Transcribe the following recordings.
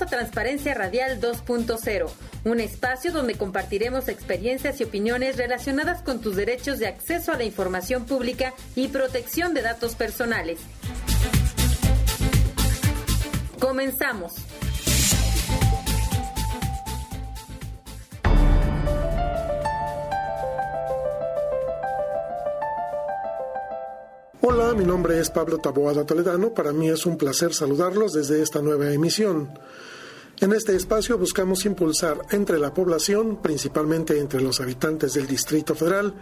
A Transparencia Radial 2.0, un espacio donde compartiremos experiencias y opiniones relacionadas con tus derechos de acceso a la información pública y protección de datos personales. Comenzamos. Hola, mi nombre es Pablo Taboada Toledano. Para mí es un placer saludarlos desde esta nueva emisión. En este espacio buscamos impulsar entre la población, principalmente entre los habitantes del Distrito Federal,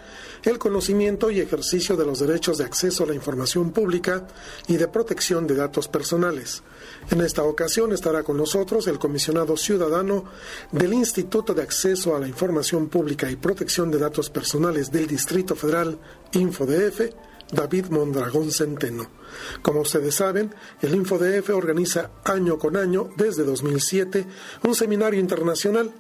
el conocimiento y ejercicio de los derechos de acceso a la información pública y de protección de datos personales. En esta ocasión estará con nosotros el comisionado ciudadano del Instituto de Acceso a la Información Pública y Protección de Datos Personales del Distrito Federal, InfoDF, David Mondragón Centeno. Como ustedes saben, el InfoDF organiza año con año, desde 2007, un seminario internacional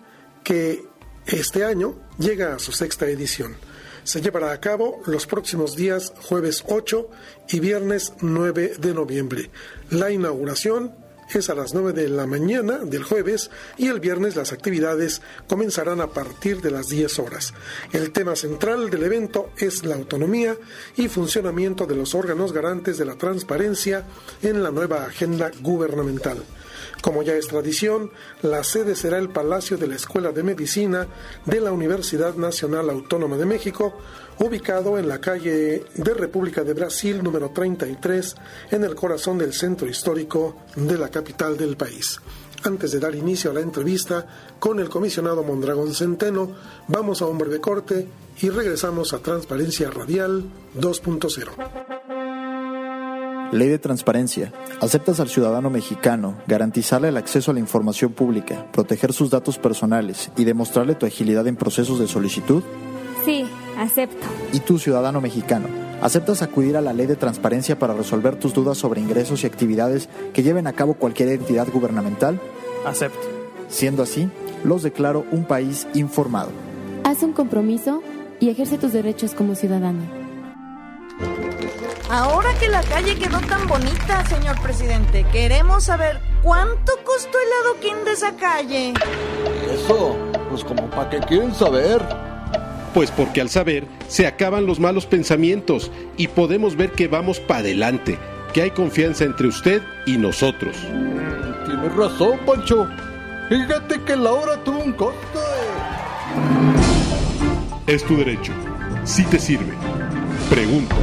que este año llega a su sexta edición. Se llevará a cabo los próximos días jueves 8 y viernes 9 de noviembre. La inauguración es a las 9 de la mañana del jueves y el viernes las actividades comenzarán a partir de las 10 horas. El tema central del evento es la autonomía y funcionamiento de los órganos garantes de la transparencia en la nueva agenda gubernamental. Como ya es tradición, la sede será el Palacio de la Escuela de Medicina de la Universidad Nacional Autónoma de México, ubicado en la calle de República de Brasil número 33, en el corazón del centro histórico de la capital del país. Antes de dar inicio a la entrevista con el comisionado Mondragón Centeno, vamos a un breve corte y regresamos a Transparencia Radial 2.0. Ley de transparencia. ¿Aceptas al ciudadano mexicano garantizarle el acceso a la información pública, proteger sus datos personales y demostrarle tu agilidad en procesos de solicitud? Sí, acepto. ¿Y tú, ciudadano mexicano? ¿Aceptas acudir a la ley de transparencia para resolver tus dudas sobre ingresos y actividades que lleven a cabo cualquier entidad gubernamental? Acepto. Siendo así, los declaro un país informado. Haz un compromiso y ejerce tus derechos como ciudadano. Ahora que la calle quedó tan bonita, señor presidente, queremos saber cuánto costó el adoquín de esa calle. Eso, pues como para qué quieren saber. Pues porque al saber se acaban los malos pensamientos y podemos ver que vamos para adelante, que hay confianza entre usted y nosotros. Mm, tienes razón, Pancho. Fíjate que la hora tuvo un costo. Es tu derecho. Si te sirve. Pregunta.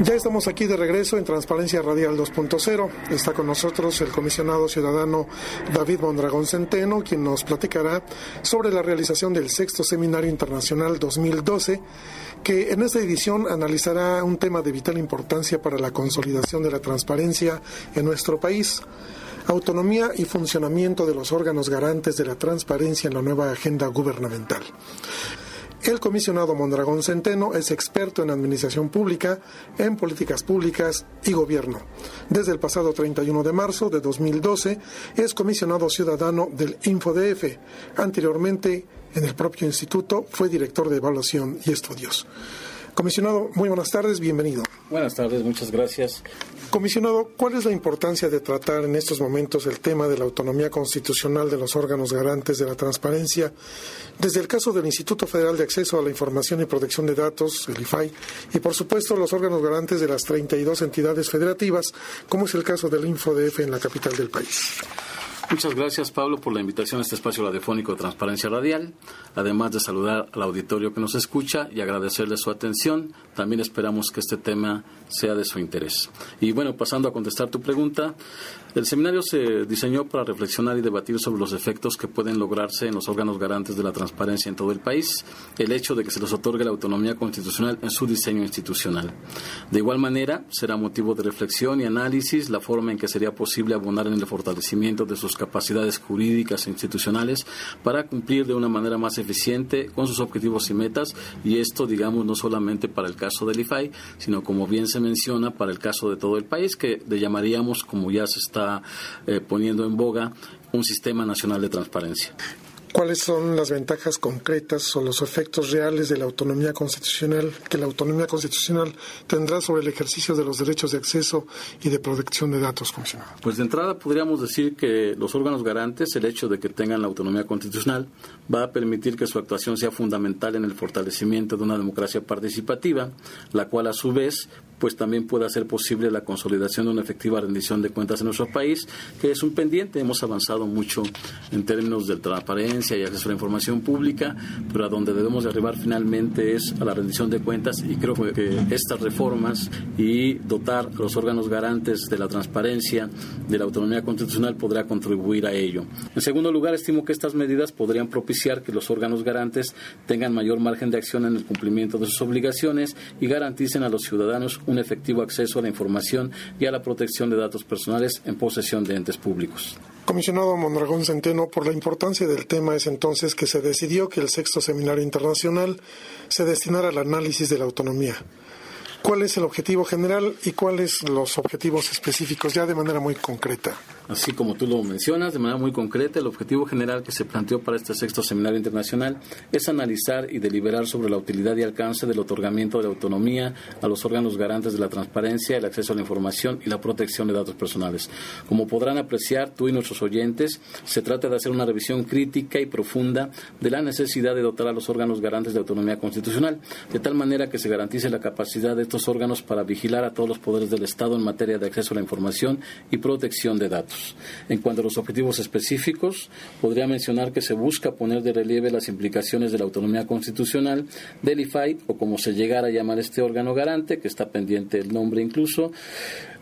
Ya estamos aquí de regreso en Transparencia Radial 2.0. Está con nosotros el comisionado ciudadano David Mondragón Centeno, quien nos platicará sobre la realización del sexto Seminario Internacional 2012, que en esta edición analizará un tema de vital importancia para la consolidación de la transparencia en nuestro país autonomía y funcionamiento de los órganos garantes de la transparencia en la nueva agenda gubernamental. El comisionado Mondragón Centeno es experto en administración pública, en políticas públicas y gobierno. Desde el pasado 31 de marzo de 2012 es comisionado ciudadano del InfoDF. Anteriormente, en el propio instituto, fue director de evaluación y estudios. Comisionado, muy buenas tardes, bienvenido. Buenas tardes, muchas gracias. Comisionado, ¿cuál es la importancia de tratar en estos momentos el tema de la autonomía constitucional de los órganos garantes de la transparencia? Desde el caso del Instituto Federal de Acceso a la Información y Protección de Datos, el IFAI, y por supuesto los órganos garantes de las 32 entidades federativas, como es el caso del InfoDF en la capital del país. Muchas gracias, Pablo, por la invitación a este espacio radiofónico de Transparencia Radial. Además de saludar al auditorio que nos escucha y agradecerle su atención, también esperamos que este tema sea de su interés. Y bueno, pasando a contestar tu pregunta, el seminario se diseñó para reflexionar y debatir sobre los efectos que pueden lograrse en los órganos garantes de la transparencia en todo el país, el hecho de que se les otorgue la autonomía constitucional en su diseño institucional. De igual manera, será motivo de reflexión y análisis la forma en que sería posible abonar en el fortalecimiento de sus capacidades jurídicas e institucionales para cumplir de una manera más eficiente con sus objetivos y metas y esto digamos no solamente para el caso del IFAI sino como bien se menciona para el caso de todo el país que le llamaríamos como ya se está eh, poniendo en boga un sistema nacional de transparencia cuáles son las ventajas concretas o los efectos reales de la autonomía constitucional que la autonomía constitucional tendrá sobre el ejercicio de los derechos de acceso y de protección de datos, comisionado. Pues de entrada podríamos decir que los órganos garantes, el hecho de que tengan la autonomía constitucional, va a permitir que su actuación sea fundamental en el fortalecimiento de una democracia participativa, la cual a su vez pues también puede hacer posible la consolidación de una efectiva rendición de cuentas en nuestro país, que es un pendiente. Hemos avanzado mucho en términos de transparencia y acceso a la información pública, pero a donde debemos de arribar finalmente es a la rendición de cuentas y creo que estas reformas y dotar a los órganos garantes de la transparencia, de la autonomía constitucional podrá contribuir a ello. En segundo lugar, estimo que estas medidas podrían propiciar que los órganos garantes tengan mayor margen de acción en el cumplimiento de sus obligaciones y garanticen a los ciudadanos un efectivo acceso a la información y a la protección de datos personales en posesión de entes públicos. Comisionado Mondragón Centeno, por la importancia del tema es entonces que se decidió que el sexto seminario internacional se destinara al análisis de la autonomía. ¿Cuál es el objetivo general y cuáles los objetivos específicos, ya de manera muy concreta? Así como tú lo mencionas, de manera muy concreta, el objetivo general que se planteó para este sexto seminario internacional es analizar y deliberar sobre la utilidad y alcance del otorgamiento de autonomía a los órganos garantes de la transparencia, el acceso a la información y la protección de datos personales. Como podrán apreciar tú y nuestros oyentes, se trata de hacer una revisión crítica y profunda de la necesidad de dotar a los órganos garantes de autonomía constitucional, de tal manera que se garantice la capacidad de estos órganos para vigilar a todos los poderes del Estado en materia de acceso a la información y protección de datos. En cuanto a los objetivos específicos, podría mencionar que se busca poner de relieve las implicaciones de la autonomía constitucional del IFAI, o como se llegara a llamar este órgano garante, que está pendiente el nombre incluso,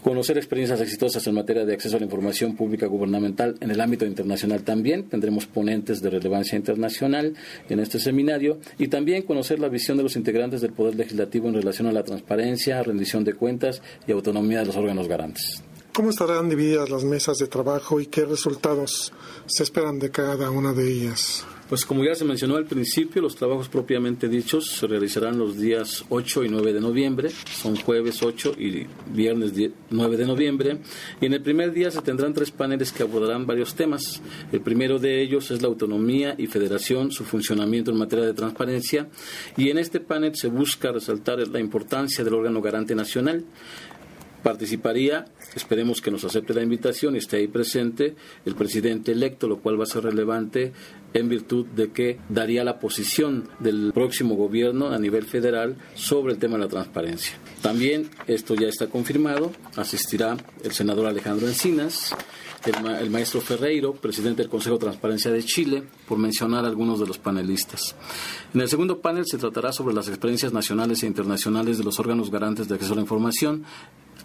conocer experiencias exitosas en materia de acceso a la información pública gubernamental en el ámbito internacional también. Tendremos ponentes de relevancia internacional en este seminario y también conocer la visión de los integrantes del Poder Legislativo en relación a la transparencia, rendición de cuentas y autonomía de los órganos garantes. ¿Cómo estarán divididas las mesas de trabajo y qué resultados se esperan de cada una de ellas? Pues como ya se mencionó al principio, los trabajos propiamente dichos se realizarán los días 8 y 9 de noviembre, son jueves 8 y viernes 9 de noviembre, y en el primer día se tendrán tres paneles que abordarán varios temas. El primero de ellos es la autonomía y federación, su funcionamiento en materia de transparencia, y en este panel se busca resaltar la importancia del órgano garante nacional, participaría, esperemos que nos acepte la invitación y esté ahí presente el presidente electo, lo cual va a ser relevante en virtud de que daría la posición del próximo gobierno a nivel federal sobre el tema de la transparencia. También, esto ya está confirmado, asistirá el senador Alejandro Encinas, el, maestro Ferreiro, presidente del Consejo de Transparencia de Chile, por mencionar algunos de los panelistas. En el segundo panel se tratará sobre las experiencias nacionales e internacionales de los órganos garantes de acceso a la información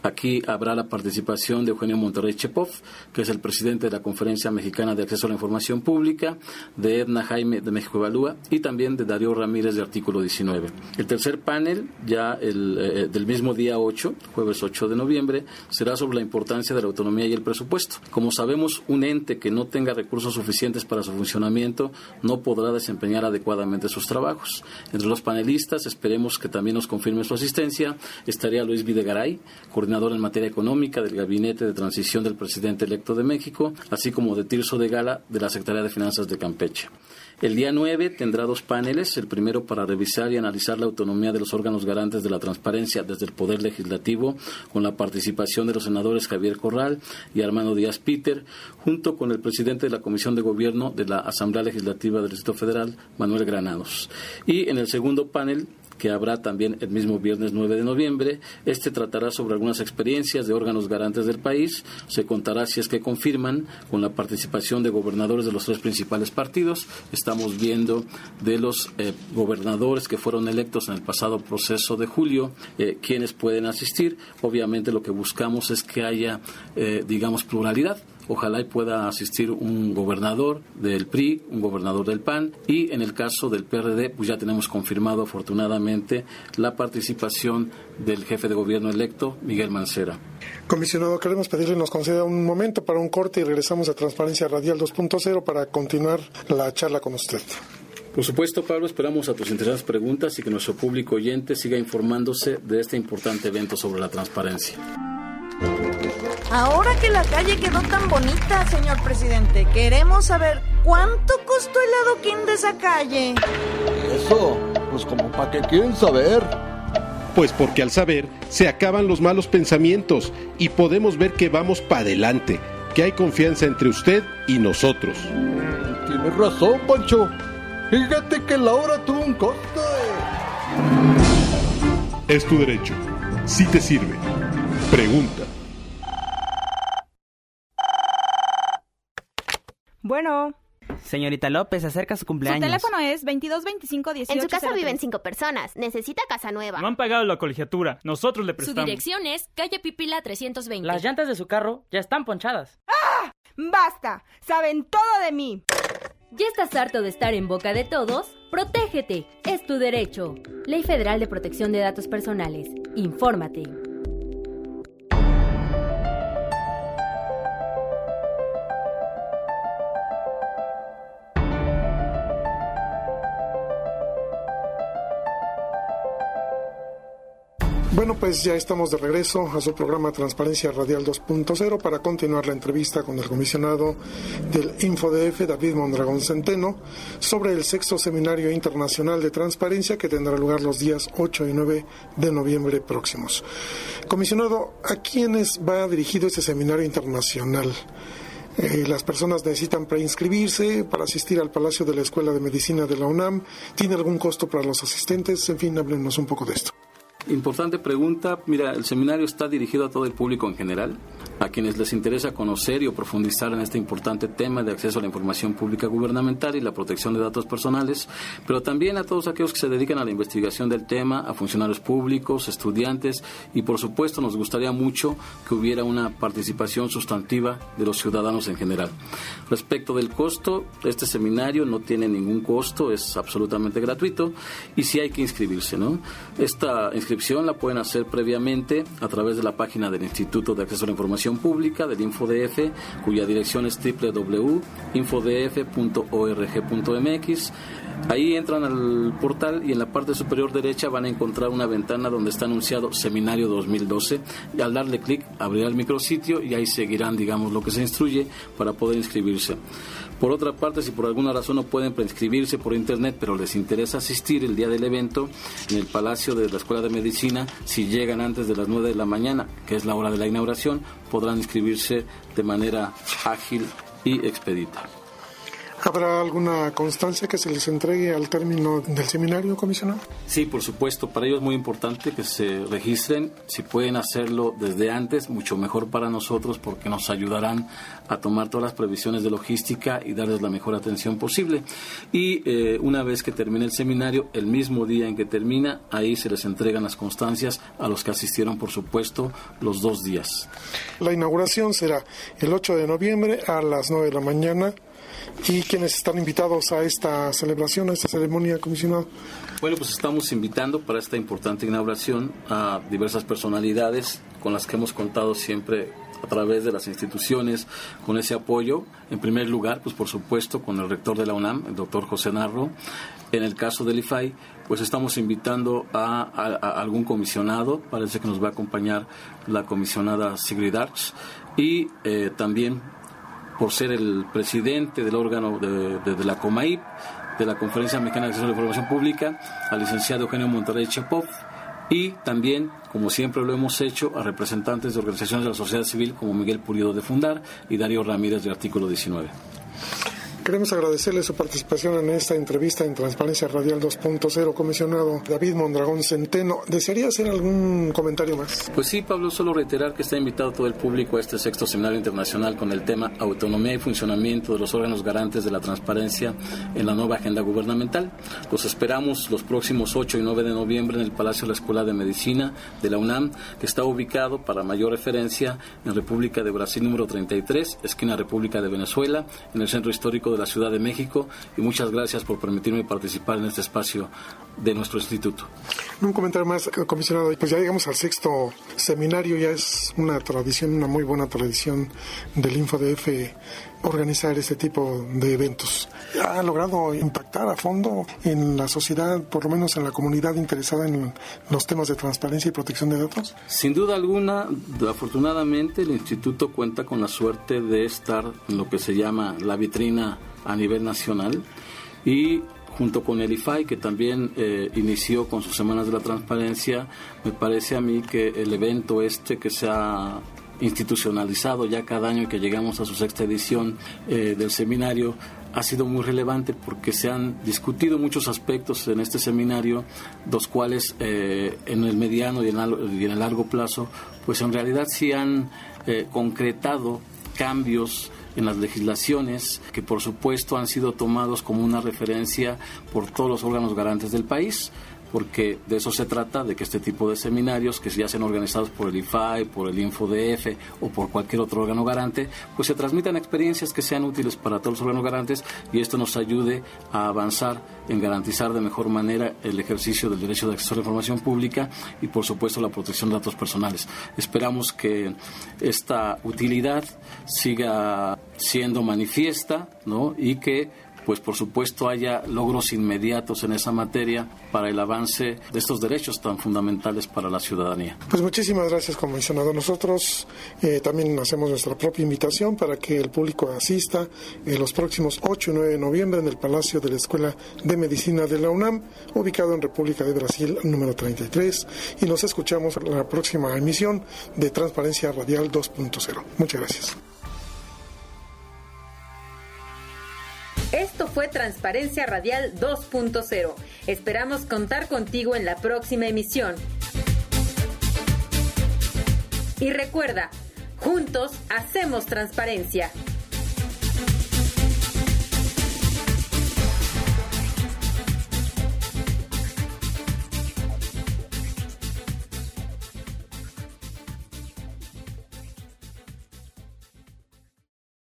Aquí habrá la participación de Eugenio Monterrey Chepov, que es el presidente de la Conferencia Mexicana de Acceso a la Información Pública, de Edna Jaime de México Evalúa y también de Darío Ramírez de Artículo 19. El tercer panel, ya el, eh, del mismo día 8, jueves 8 de noviembre, será sobre la importancia de la autonomía y el presupuesto. Como sabemos, un ente que no tenga recursos suficientes para su funcionamiento no podrá desempeñar adecuadamente sus trabajos. Entre los panelistas, esperemos que también nos confirme su asistencia, estaría Luis Videgaray, en materia económica del Gabinete de Transición del Presidente electo de México, así como de Tirso de Gala de la Secretaría de Finanzas de Campeche. El día 9 tendrá dos paneles, el primero para revisar y analizar la autonomía de los órganos garantes de la transparencia desde el Poder Legislativo, con la participación de los senadores Javier Corral y Armando Díaz Peter, junto con el presidente de la Comisión de Gobierno de la Asamblea Legislativa del Distrito Federal, Manuel Granados. Y en el segundo panel que habrá también el mismo viernes 9 de noviembre. Este tratará sobre algunas experiencias de órganos garantes del país. Se contará, si es que confirman, con la participación de gobernadores de los tres principales partidos. Estamos viendo de los eh, gobernadores que fueron electos en el pasado proceso de julio, eh, quienes pueden asistir. Obviamente lo que buscamos es que haya, eh, digamos, pluralidad ojalá y pueda asistir un gobernador del PRI, un gobernador del PAN y en el caso del PRD, pues ya tenemos confirmado afortunadamente la participación del jefe de gobierno electo, Miguel Mancera. Comisionado, queremos pedirle nos conceda un momento para un corte y regresamos a Transparencia Radial 2.0 para continuar la charla con usted. Por supuesto, Pablo, esperamos a tus interesadas preguntas y que nuestro público oyente siga informándose de este importante evento sobre la transparencia. Ahora que la calle quedó tan bonita, señor presidente, queremos saber cuánto costó el adoquín de esa calle. Eso, pues como para que quieren saber. Pues porque al saber se acaban los malos pensamientos y podemos ver que vamos para adelante, que hay confianza entre usted y nosotros. Tienes razón, Pancho. Fíjate que la hora tuvo un costo. Es tu derecho. Si te sirve. Pregunta. Bueno. Señorita López, acerca su Su cumpleaños. teléfono es 222518. En su casa viven cinco personas. Necesita casa nueva. No han pagado la colegiatura. Nosotros le Su prestamos. dirección es calle Pipila 320. Las llantas de su carro ya están ponchadas. ¡Ah! ¡Basta! Saben todo de mí. ¿Ya estás harto de estar en boca de todos? Protégete. Es tu derecho. Ley Federal de Protección de Datos Personales. Infórmate. Bueno, pues ya estamos de regreso a su programa Transparencia Radial 2.0 para continuar la entrevista con el comisionado del InfoDF, David Mondragón Centeno, sobre el sexto Seminario Internacional de Transparencia que tendrá lugar los días 8 y 9 de noviembre próximos. Comisionado, ¿a quiénes va dirigido este seminario internacional? Eh, las personas necesitan preinscribirse para asistir al Palacio de la Escuela de Medicina de la UNAM. ¿Tiene algún costo para los asistentes? En fin, háblenos un poco de esto. Importante pregunta. Mira, el seminario está dirigido a todo el público en general, a quienes les interesa conocer y o profundizar en este importante tema de acceso a la información pública gubernamental y la protección de datos personales, pero también a todos aquellos que se dedican a la investigación del tema, a funcionarios públicos, estudiantes y por supuesto nos gustaría mucho que hubiera una participación sustantiva de los ciudadanos en general. Respecto del costo, este seminario no tiene ningún costo, es absolutamente gratuito y sí hay que inscribirse, ¿no? Esta inscripción la pueden hacer previamente a través de la página del Instituto de Acceso a la Información Pública del InfoDF, cuya dirección es www.infodf.org.mx. Ahí entran al portal y en la parte superior derecha van a encontrar una ventana donde está anunciado Seminario 2012 y al darle clic abrirá el micrositio y ahí seguirán, digamos, lo que se instruye para poder inscribirse. Por otra parte, si por alguna razón no pueden preinscribirse por internet, pero les interesa asistir el día del evento en el Palacio de la Escuela de Medicina, si llegan antes de las 9 de la mañana, que es la hora de la inauguración, podrán inscribirse de manera ágil y expedita. ¿Habrá alguna constancia que se les entregue al término del seminario, comisionado? Sí, por supuesto. Para ellos es muy importante que se registren. Si pueden hacerlo desde antes, mucho mejor para nosotros porque nos ayudarán a tomar todas las previsiones de logística y darles la mejor atención posible. Y eh, una vez que termine el seminario, el mismo día en que termina, ahí se les entregan las constancias a los que asistieron, por supuesto, los dos días. La inauguración será el 8 de noviembre a las 9 de la mañana. ¿Y quienes están invitados a esta celebración, a esta ceremonia, comisionado? Bueno, pues estamos invitando para esta importante inauguración a diversas personalidades con las que hemos contado siempre a través de las instituciones con ese apoyo. En primer lugar, pues por supuesto, con el rector de la UNAM, el doctor José Narro. En el caso del IFAI, pues estamos invitando a, a, a algún comisionado, parece que nos va a acompañar la comisionada Sigrid Arch, y eh, también por ser el presidente del órgano de, de, la COMAIP, de la Conferencia Mexicana de Acceso a la Información Pública, al licenciado Eugenio Monterrey Chepov, y también, como siempre lo hemos hecho, a representantes de organizaciones de la sociedad civil como Miguel Pulido de Fundar y Darío Ramírez de Artículo 19. Queremos agradecerle su participación en esta entrevista en Transparencia Radial 2.0, comisionado David Mondragón Centeno. ¿Desearía hacer algún comentario más? Pues sí, Pablo, solo reiterar que está invitado todo el público a este sexto seminario internacional con el tema Autonomía y funcionamiento de los órganos garantes de la transparencia en la nueva agenda gubernamental. Los esperamos los próximos 8 y 9 de noviembre en el Palacio de la Escuela de Medicina de la UNAM, que está ubicado, para mayor referencia, en República de Brasil número 33, esquina República de Venezuela, en el Centro Histórico de la Ciudad de México. Y muchas gracias por permitirme participar en este espacio de nuestro instituto. Un comentario más, comisionado. Pues ya llegamos al sexto seminario, ya es una tradición, una muy buena tradición del InfoDF organizar este tipo de eventos. ¿Ha logrado impactar a fondo en la sociedad, por lo menos en la comunidad interesada en los temas de transparencia y protección de datos? Sin duda alguna, afortunadamente el instituto cuenta con la suerte de estar en lo que se llama la vitrina a nivel nacional y junto con el IFAI, que también eh, inició con sus semanas de la transparencia, me parece a mí que el evento este que se ha institucionalizado ya cada año que llegamos a su sexta edición eh, del seminario ha sido muy relevante porque se han discutido muchos aspectos en este seminario, los cuales eh, en el mediano y en, el largo plazo, pues en realidad sí han concretado cambios en las legislaciones que por supuesto han sido tomados como una referencia por todos los órganos garantes del país porque de eso se trata, de que este tipo de seminarios, que ya sean organizados por el IFAI, por el InfoDF o por cualquier otro órgano garante, pues se transmitan experiencias que sean útiles para todos los órganos garantes y esto nos ayude a avanzar en garantizar de mejor manera el ejercicio del derecho de acceso a la información pública y, por supuesto, la protección de datos personales. Esperamos que esta utilidad siga siendo manifiesta ¿no? y que pues por supuesto haya logros inmediatos en esa materia para el avance de estos derechos tan fundamentales para la ciudadanía. Pues muchísimas gracias, comisionado. Nosotros eh, también hacemos nuestra propia invitación para que el público asista en los próximos 8 y 9 de noviembre en el Palacio de la Escuela de Medicina de la UNAM, ubicado en República de Brasil número 33. Y nos escuchamos en la próxima emisión de Transparencia Radial 2.0. Muchas gracias. Fue Transparencia Radial 2.0. Esperamos contar contigo en la próxima emisión. Y recuerda, juntos hacemos transparencia.